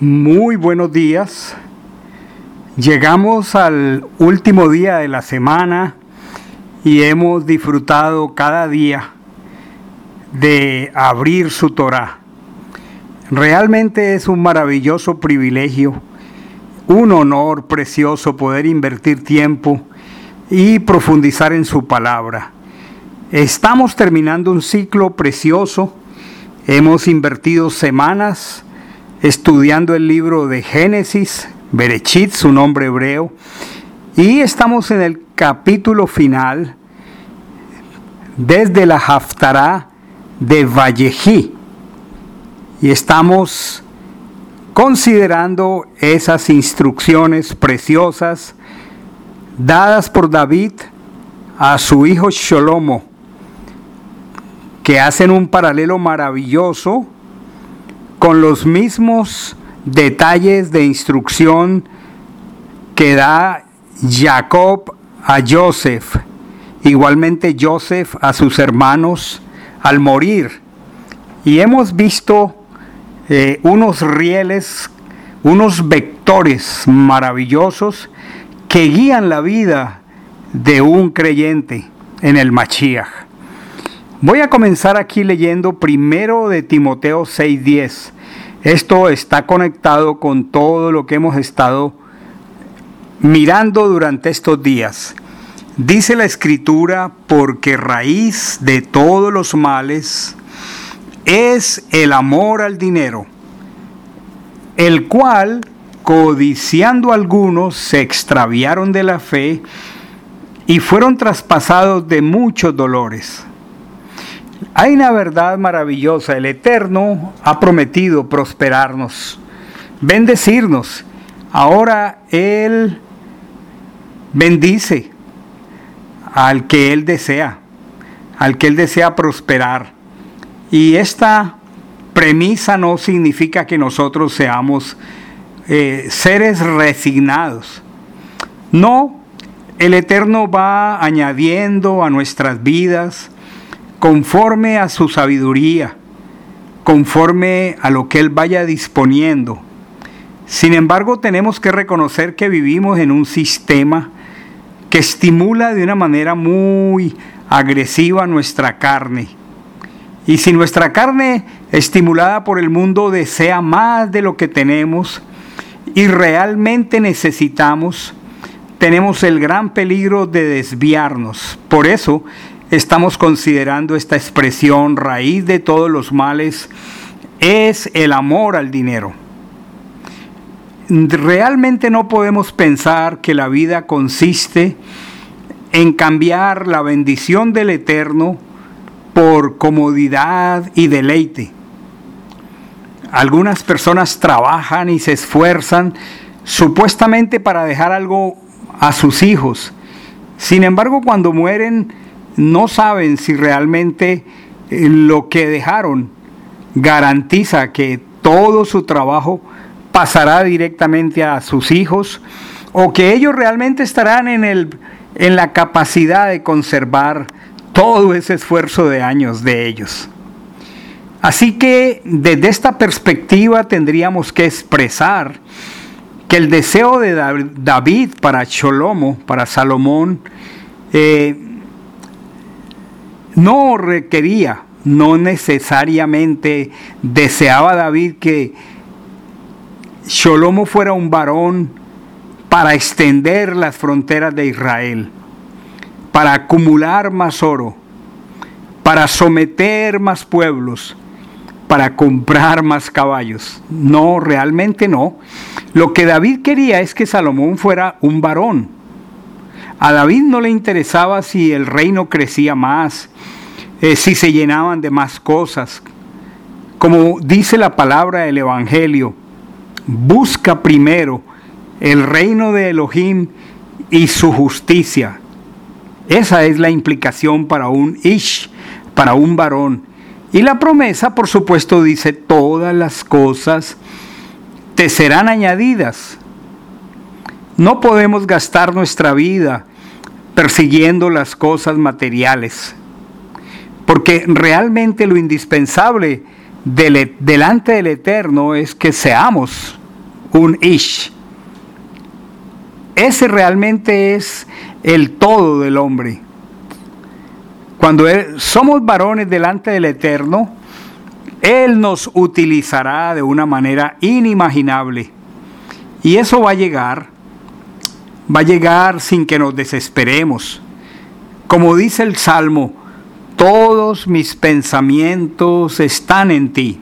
Muy buenos días. Llegamos al último día de la semana y hemos disfrutado cada día de abrir su Torah. Realmente es un maravilloso privilegio, un honor precioso poder invertir tiempo y profundizar en su palabra. Estamos terminando un ciclo precioso. Hemos invertido semanas estudiando el libro de Génesis, Berechit, su nombre hebreo, y estamos en el capítulo final desde la Haftará de Vallejí. Y estamos considerando esas instrucciones preciosas dadas por David a su hijo Sholomo, que hacen un paralelo maravilloso con los mismos detalles de instrucción que da Jacob a Joseph, igualmente Joseph a sus hermanos al morir. Y hemos visto eh, unos rieles, unos vectores maravillosos que guían la vida de un creyente en el Machiach. Voy a comenzar aquí leyendo primero de Timoteo 6:10. Esto está conectado con todo lo que hemos estado mirando durante estos días. Dice la escritura, porque raíz de todos los males es el amor al dinero, el cual, codiciando algunos, se extraviaron de la fe y fueron traspasados de muchos dolores hay una verdad maravillosa. El Eterno ha prometido prosperarnos, bendecirnos. Ahora Él bendice al que Él desea, al que Él desea prosperar. Y esta premisa no significa que nosotros seamos eh, seres resignados. No, el Eterno va añadiendo a nuestras vidas conforme a su sabiduría, conforme a lo que Él vaya disponiendo. Sin embargo, tenemos que reconocer que vivimos en un sistema que estimula de una manera muy agresiva nuestra carne. Y si nuestra carne, estimulada por el mundo, desea más de lo que tenemos y realmente necesitamos, tenemos el gran peligro de desviarnos. Por eso estamos considerando esta expresión raíz de todos los males es el amor al dinero. Realmente no podemos pensar que la vida consiste en cambiar la bendición del Eterno por comodidad y deleite. Algunas personas trabajan y se esfuerzan supuestamente para dejar algo a sus hijos. Sin embargo, cuando mueren, no saben si realmente eh, lo que dejaron garantiza que todo su trabajo pasará directamente a sus hijos o que ellos realmente estarán en, el, en la capacidad de conservar todo ese esfuerzo de años de ellos. Así que desde esta perspectiva tendríamos que expresar que el deseo de David para Cholomo, para Salomón, eh, no requería, no necesariamente deseaba David que Sholomo fuera un varón para extender las fronteras de Israel, para acumular más oro, para someter más pueblos, para comprar más caballos. No, realmente no. Lo que David quería es que Salomón fuera un varón a David no le interesaba si el reino crecía más, eh, si se llenaban de más cosas. Como dice la palabra del Evangelio, busca primero el reino de Elohim y su justicia. Esa es la implicación para un ish, para un varón. Y la promesa, por supuesto, dice, todas las cosas te serán añadidas. No podemos gastar nuestra vida persiguiendo las cosas materiales. Porque realmente lo indispensable delante del Eterno es que seamos un ish. Ese realmente es el todo del hombre. Cuando somos varones delante del Eterno, Él nos utilizará de una manera inimaginable. Y eso va a llegar, va a llegar sin que nos desesperemos. Como dice el Salmo, todos mis pensamientos están en ti.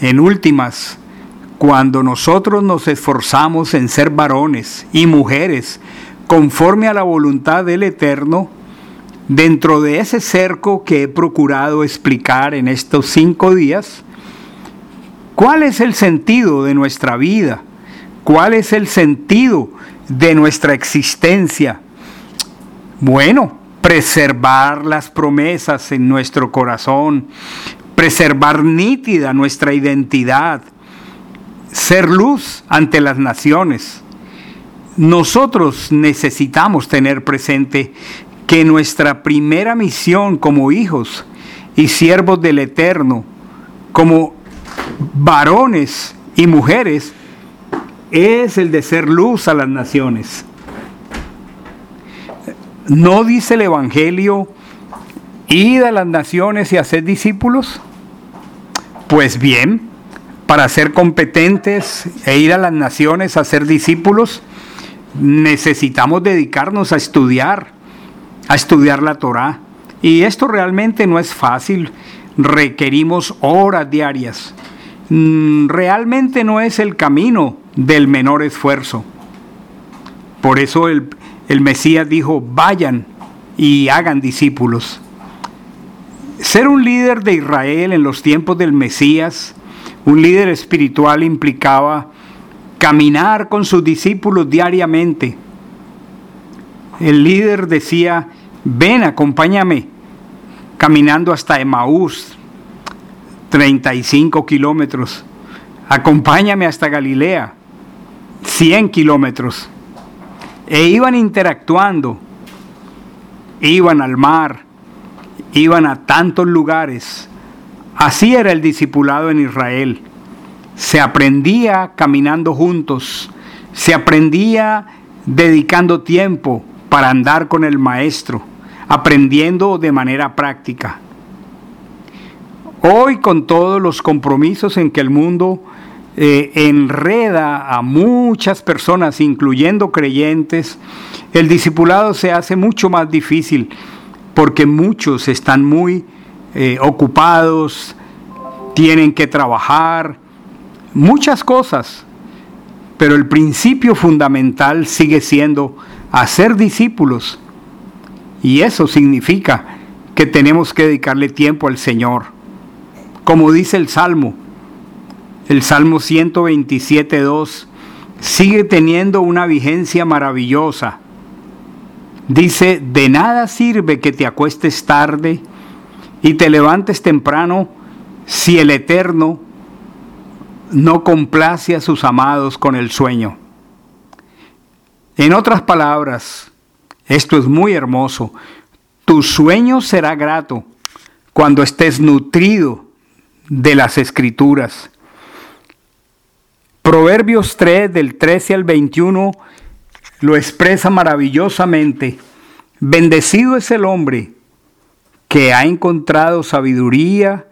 En últimas, cuando nosotros nos esforzamos en ser varones y mujeres conforme a la voluntad del Eterno, dentro de ese cerco que he procurado explicar en estos cinco días, ¿cuál es el sentido de nuestra vida? ¿Cuál es el sentido de nuestra existencia? Bueno, preservar las promesas en nuestro corazón, preservar nítida nuestra identidad, ser luz ante las naciones. Nosotros necesitamos tener presente que nuestra primera misión como hijos y siervos del Eterno, como varones y mujeres, es el de ser luz a las naciones. ¿No dice el Evangelio, id a las naciones y hacer discípulos? Pues bien, para ser competentes e ir a las naciones a ser discípulos, necesitamos dedicarnos a estudiar, a estudiar la Torá. Y esto realmente no es fácil, requerimos horas diarias. Mm, realmente no es el camino del menor esfuerzo. Por eso el, el Mesías dijo, vayan y hagan discípulos. Ser un líder de Israel en los tiempos del Mesías un líder espiritual implicaba caminar con sus discípulos diariamente. El líder decía, ven, acompáñame, caminando hasta Emaús, 35 kilómetros. Acompáñame hasta Galilea, 100 kilómetros. E iban interactuando, iban al mar, iban a tantos lugares Así era el discipulado en Israel. Se aprendía caminando juntos, se aprendía dedicando tiempo para andar con el maestro, aprendiendo de manera práctica. Hoy con todos los compromisos en que el mundo eh, enreda a muchas personas, incluyendo creyentes, el discipulado se hace mucho más difícil porque muchos están muy eh, ocupados, tienen que trabajar, muchas cosas. Pero el principio fundamental sigue siendo hacer discípulos. Y eso significa que tenemos que dedicarle tiempo al Señor. Como dice el Salmo, el Salmo 127.2 sigue teniendo una vigencia maravillosa. Dice, de nada sirve que te acuestes tarde y te levantes temprano si el Eterno no complace a sus amados con el sueño. En otras palabras, esto es muy hermoso, tu sueño será grato cuando estés nutrido de las escrituras. Proverbios 3 del 13 al 21 lo expresa maravillosamente. Bendecido es el hombre que ha encontrado sabiduría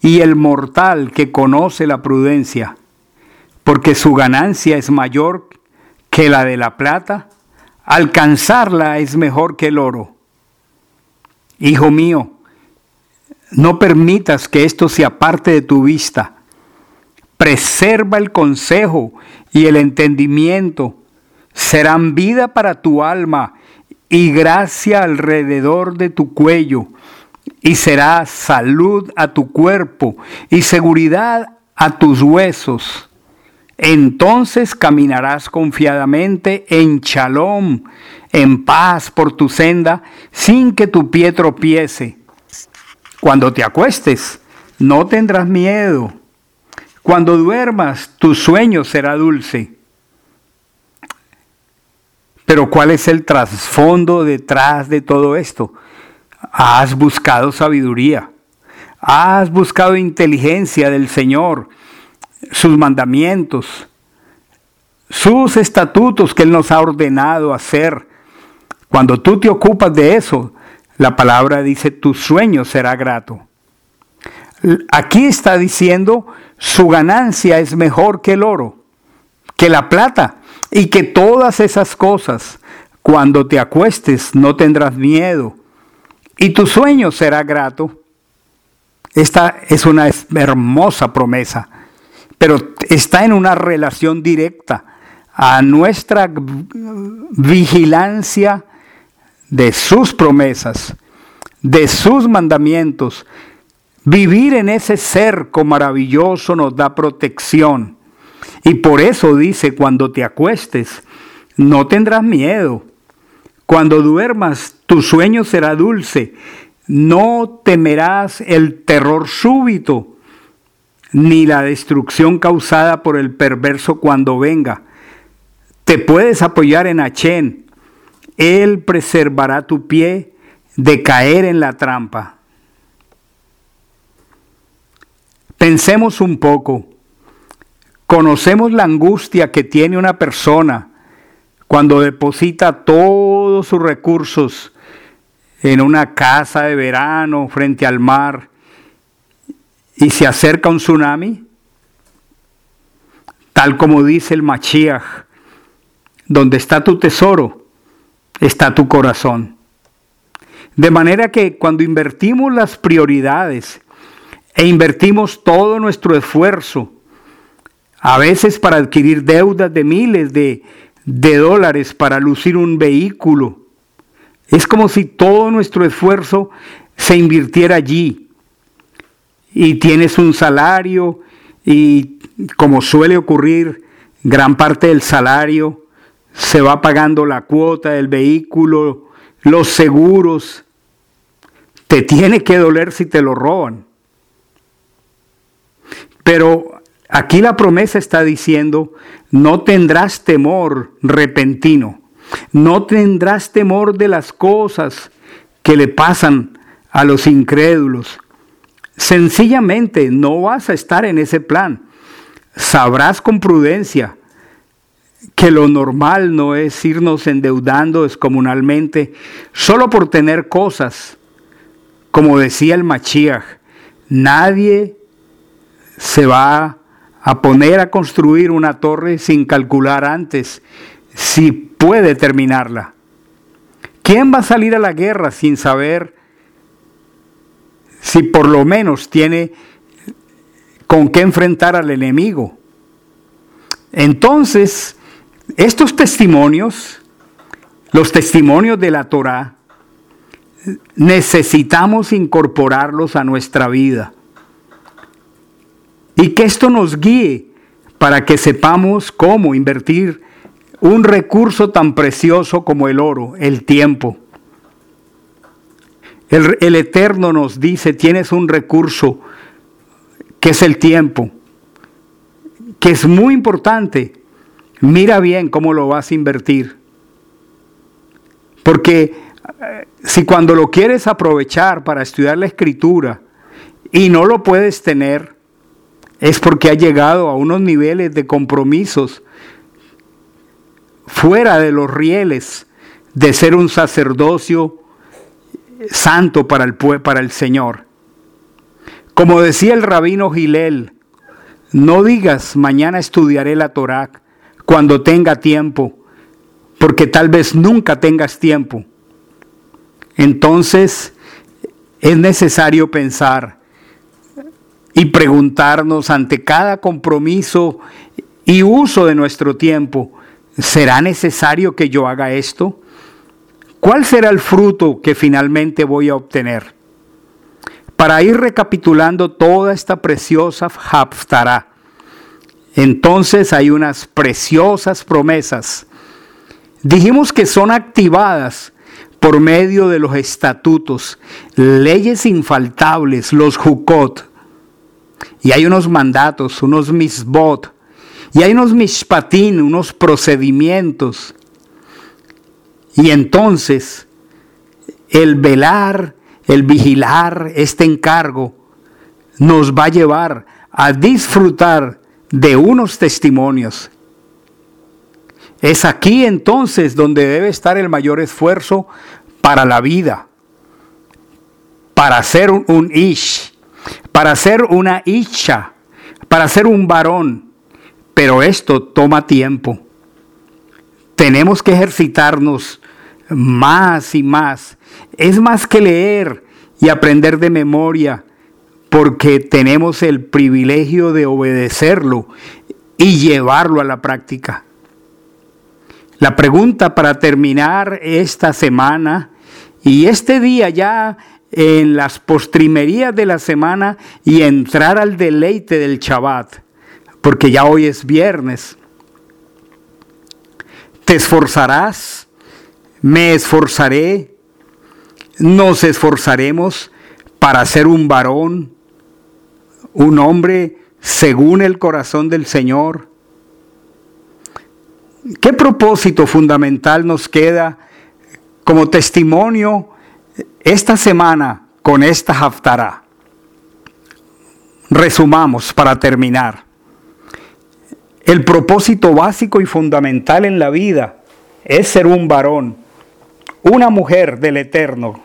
y el mortal que conoce la prudencia, porque su ganancia es mayor que la de la plata, alcanzarla es mejor que el oro. Hijo mío, no permitas que esto se aparte de tu vista. Preserva el consejo y el entendimiento. Serán vida para tu alma y gracia alrededor de tu cuello y será salud a tu cuerpo y seguridad a tus huesos. Entonces caminarás confiadamente en shalom, en paz por tu senda, sin que tu pie tropiece. Cuando te acuestes, no tendrás miedo. Cuando duermas, tu sueño será dulce. Pero ¿cuál es el trasfondo detrás de todo esto? Has buscado sabiduría, has buscado inteligencia del Señor, sus mandamientos, sus estatutos que Él nos ha ordenado hacer. Cuando tú te ocupas de eso, la palabra dice, tu sueño será grato. Aquí está diciendo, su ganancia es mejor que el oro, que la plata, y que todas esas cosas, cuando te acuestes, no tendrás miedo, y tu sueño será grato. Esta es una hermosa promesa, pero está en una relación directa a nuestra vigilancia de sus promesas, de sus mandamientos. Vivir en ese cerco maravilloso nos da protección. Y por eso dice, cuando te acuestes, no tendrás miedo. Cuando duermas, tu sueño será dulce. No temerás el terror súbito, ni la destrucción causada por el perverso cuando venga. Te puedes apoyar en Achén, él preservará tu pie de caer en la trampa. Pensemos un poco. Conocemos la angustia que tiene una persona cuando deposita todos sus recursos en una casa de verano frente al mar y se acerca un tsunami, tal como dice el Machiach, donde está tu tesoro, está tu corazón. De manera que cuando invertimos las prioridades e invertimos todo nuestro esfuerzo, a veces para adquirir deudas de miles de, de dólares para lucir un vehículo, es como si todo nuestro esfuerzo se invirtiera allí. Y tienes un salario y como suele ocurrir, gran parte del salario se va pagando la cuota del vehículo, los seguros. Te tiene que doler si te lo roban. Pero aquí la promesa está diciendo, no tendrás temor repentino, no tendrás temor de las cosas que le pasan a los incrédulos. Sencillamente no vas a estar en ese plan. Sabrás con prudencia que lo normal no es irnos endeudando descomunalmente solo por tener cosas. Como decía el Machiach, nadie se va a poner a construir una torre sin calcular antes si puede terminarla. ¿Quién va a salir a la guerra sin saber si por lo menos tiene con qué enfrentar al enemigo? Entonces, estos testimonios, los testimonios de la Torah, necesitamos incorporarlos a nuestra vida. Y que esto nos guíe para que sepamos cómo invertir un recurso tan precioso como el oro, el tiempo. El, Eterno nos dice, tienes un recurso que es el tiempo, que es muy importante Mira bien cómo lo vas a invertir. Porque eh, si cuando lo quieres aprovechar para estudiar la escritura y no lo puedes tener, es porque ha llegado a unos niveles de compromisos fuera de los rieles de ser un sacerdocio santo para el, para el Señor. Como decía el rabino Gilel, no digas mañana estudiaré la Torah, cuando tenga tiempo, porque tal vez nunca tengas tiempo. Entonces es necesario pensar y preguntarnos ante cada compromiso y uso de nuestro tiempo, ¿será necesario que yo haga esto? ¿Cuál será el fruto que finalmente voy a obtener? Para ir recapitulando toda esta preciosa Haftarah, entonces hay unas preciosas promesas. Dijimos que son activadas por medio de los estatutos, leyes infaltables, los jukot. Y hay unos mandatos, unos misbot. Y hay unos mishpatín, unos procedimientos. Y entonces el velar, el vigilar este encargo nos va a llevar a disfrutar de unos testimonios. Es aquí entonces donde debe estar el mayor esfuerzo para la vida, para ser un, ish, para ser una isha, para ser un varón. Pero esto toma tiempo. Tenemos que ejercitarnos más y más. Es más que leer y aprender de memoria, porque tenemos el privilegio de obedecerlo y llevarlo a la práctica. La pregunta para terminar esta semana y este día ya en las postrimerías de la semana y entrar al deleite del Shabbat, porque ya hoy es viernes. ¿Te esforzarás? ¿Me esforzaré? ¿Nos esforzaremos para ser un varón, un hombre según el corazón del Señor? ¿Qué propósito fundamental nos queda como testimonio esta semana con esta haftará? Resumamos para terminar. El propósito básico y fundamental en la vida es ser un varón, una mujer del Eterno.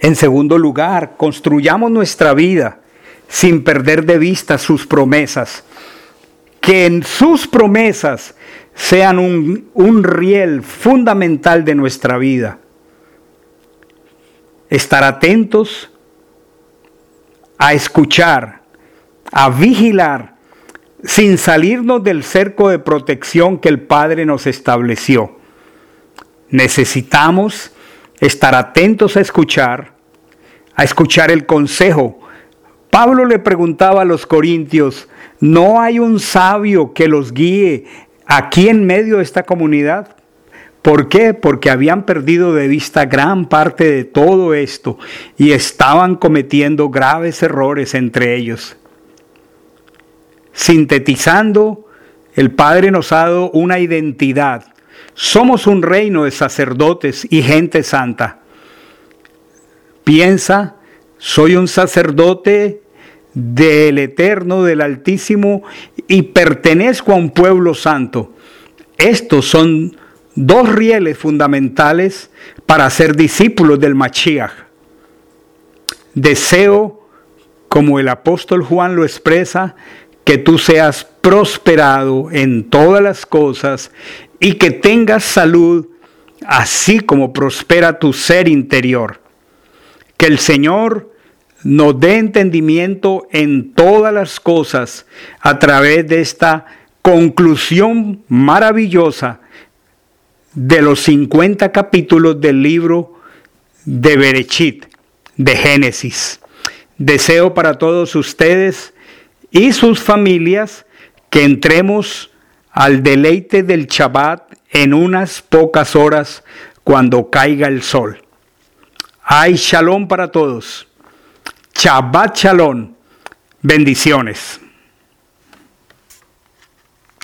En segundo lugar, construyamos nuestra vida sin perder de vista sus promesas que en sus promesas sean un, riel fundamental de nuestra vida. Estar atentos a escuchar, a vigilar, sin salirnos del cerco de protección que el Padre nos estableció. Necesitamos estar atentos a escuchar, a escuchar el consejo. Pablo le preguntaba a los corintios, no hay un sabio que los guíe aquí en medio de esta comunidad. ¿Por qué? Porque habían perdido de vista gran parte de todo esto y estaban cometiendo graves errores entre ellos. Sintetizando, el Padre nos ha dado una identidad. Somos un reino de sacerdotes y gente santa. Piensa, soy un sacerdote del Eterno, del Altísimo, y pertenezco a un pueblo santo. Estos son dos rieles fundamentales para ser discípulos del Mashiach. Deseo, como el apóstol Juan lo expresa, que tú seas prosperado en todas las cosas y que tengas salud, así como prospera tu ser interior. Que el Señor nos dé entendimiento en todas las cosas a través de esta conclusión maravillosa de los 50 capítulos del libro de Berechit, de Génesis. Deseo para todos ustedes y sus familias que entremos al deleite del Shabbat en unas pocas horas cuando caiga el sol. Hay shalom para todos. Shabbat Shalom. Bendiciones.